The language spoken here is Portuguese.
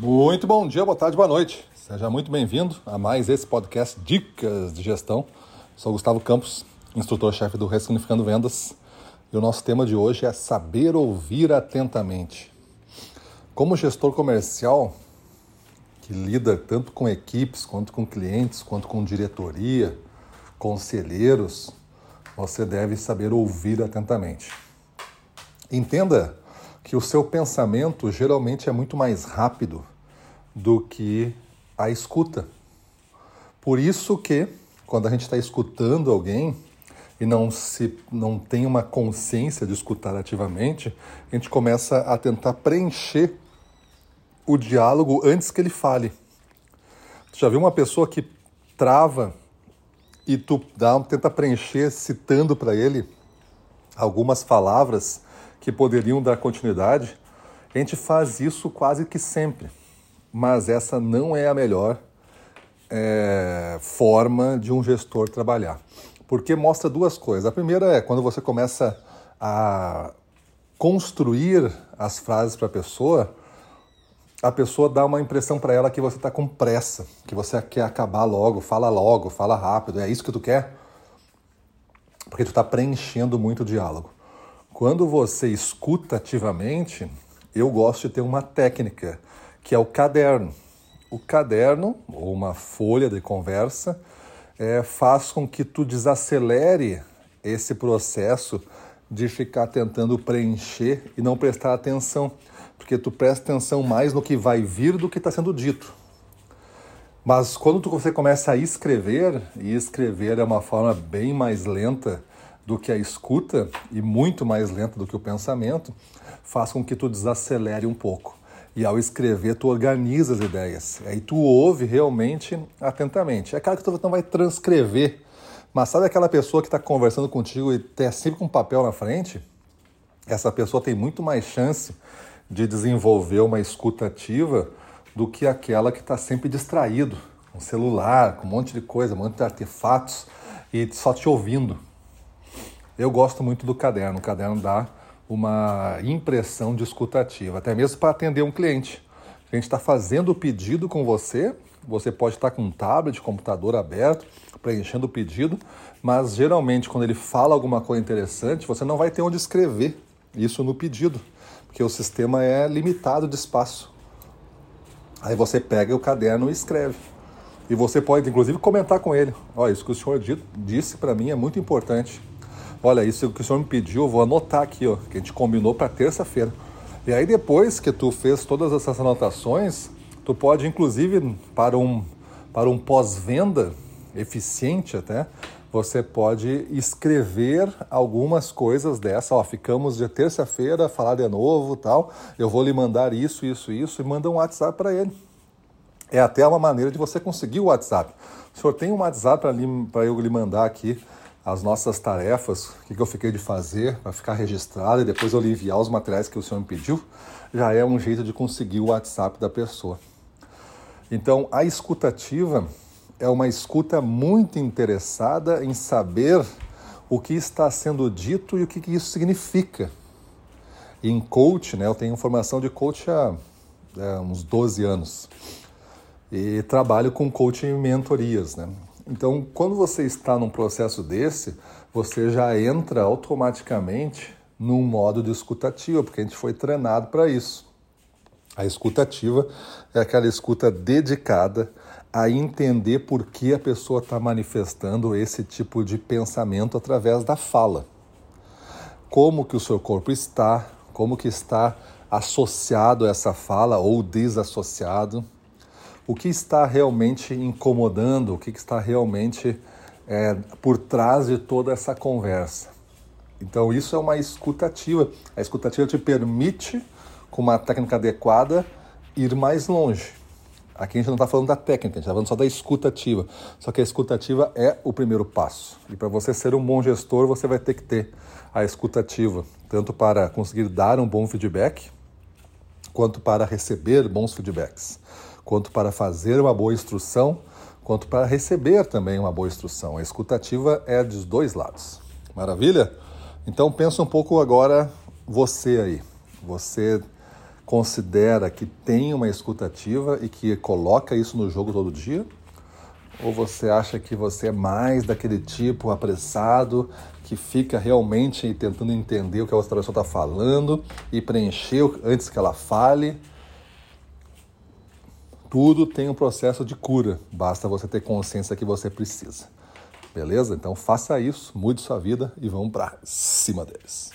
Muito bom dia, boa tarde, boa noite. Seja muito bem-vindo a mais esse podcast Dicas de Gestão. Sou Gustavo Campos, instrutor-chefe do Ressignificando Vendas. E o nosso tema de hoje é saber ouvir atentamente. Como gestor comercial, que lida tanto com equipes, quanto com clientes, quanto com diretoria, conselheiros, você deve saber ouvir atentamente. Entenda que o seu pensamento geralmente é muito mais rápido do que a escuta. Por isso que quando a gente está escutando alguém e não se não tem uma consciência de escutar ativamente, a gente começa a tentar preencher o diálogo antes que ele fale. Tu já viu uma pessoa que trava e tu dá, tenta preencher citando para ele algumas palavras que poderiam dar continuidade, a gente faz isso quase que sempre. Mas essa não é a melhor é, forma de um gestor trabalhar. Porque mostra duas coisas. A primeira é quando você começa a construir as frases para a pessoa, a pessoa dá uma impressão para ela que você está com pressa, que você quer acabar logo, fala logo, fala rápido. É isso que tu quer? Porque tu está preenchendo muito o diálogo. Quando você escuta ativamente, eu gosto de ter uma técnica, que é o caderno. O caderno, ou uma folha de conversa, é, faz com que tu desacelere esse processo de ficar tentando preencher e não prestar atenção, porque tu presta atenção mais no que vai vir do que está sendo dito. Mas quando tu, você começa a escrever, e escrever é uma forma bem mais lenta do que a escuta e muito mais lenta do que o pensamento, faz com que tu desacelere um pouco. E ao escrever, tu organiza as ideias. Aí tu ouve realmente atentamente. É claro que tu não vai transcrever, mas sabe aquela pessoa que está conversando contigo e tem sempre com um papel na frente? Essa pessoa tem muito mais chance de desenvolver uma escuta ativa do que aquela que está sempre distraído, com celular, com um monte de coisa, um monte de artefatos e só te ouvindo. Eu gosto muito do caderno. O caderno dá uma impressão de escutativa, até mesmo para atender um cliente. A gente está fazendo o pedido com você, você pode estar com um tablet, computador aberto, preenchendo o pedido, mas geralmente quando ele fala alguma coisa interessante, você não vai ter onde escrever isso no pedido, porque o sistema é limitado de espaço. Aí você pega o caderno e escreve. E você pode, inclusive, comentar com ele. Olha, isso que o senhor disse para mim é muito importante. Olha, isso que o senhor me pediu, eu vou anotar aqui, ó, que a gente combinou para terça-feira. E aí depois que tu fez todas essas anotações, tu pode inclusive para um para um pós-venda eficiente até, você pode escrever algumas coisas dessa, ó, ficamos de terça-feira, falar de novo, tal. Eu vou lhe mandar isso, isso, isso e manda um WhatsApp para ele. É até uma maneira de você conseguir o WhatsApp. O senhor tem um WhatsApp para eu lhe mandar aqui as nossas tarefas, o que, eu fiquei de fazer para ficar registrado e depois eu lhe enviar os materiais que o senhor me pediu, já é um jeito de conseguir o WhatsApp da pessoa. Então, a escutativa é uma escuta muito interessada em saber o que está sendo dito e o que, isso significa. Em coach, né, eu tenho formação de coach há é, uns 12 anos e trabalho com coaching e mentorias. Né? Então, quando você está num processo desse, você já entra automaticamente num modo de escutativa, porque a gente foi treinado para isso. A escutativa é aquela escuta dedicada a entender por que a pessoa está manifestando esse tipo de pensamento através da fala. Como que o seu corpo está, como que está associado a essa fala ou desassociado o que está realmente incomodando, o que está realmente é, por trás de toda essa conversa. Então, isso é uma escutativa. A escutativa te permite, com uma técnica adequada, ir mais longe. Aqui a gente não está falando da técnica, a gente está falando só da escutativa. Só que a escutativa é o primeiro passo. E para você ser um bom gestor, você vai ter que ter a escutativa, tanto para conseguir dar um bom feedback, quanto para receber bons feedbacks quanto para fazer uma boa instrução, quanto para receber também uma boa instrução. A escutativa é dos dois lados. Maravilha? Então pensa um pouco agora você aí. Você considera que tem uma escutativa e que coloca isso no jogo todo dia? Ou você acha que você é mais daquele tipo apressado que fica realmente tentando entender o que a outra pessoa está falando e preencher antes que ela fale? Tudo tem um processo de cura, basta você ter consciência que você precisa. Beleza? Então faça isso, mude sua vida e vamos para cima deles.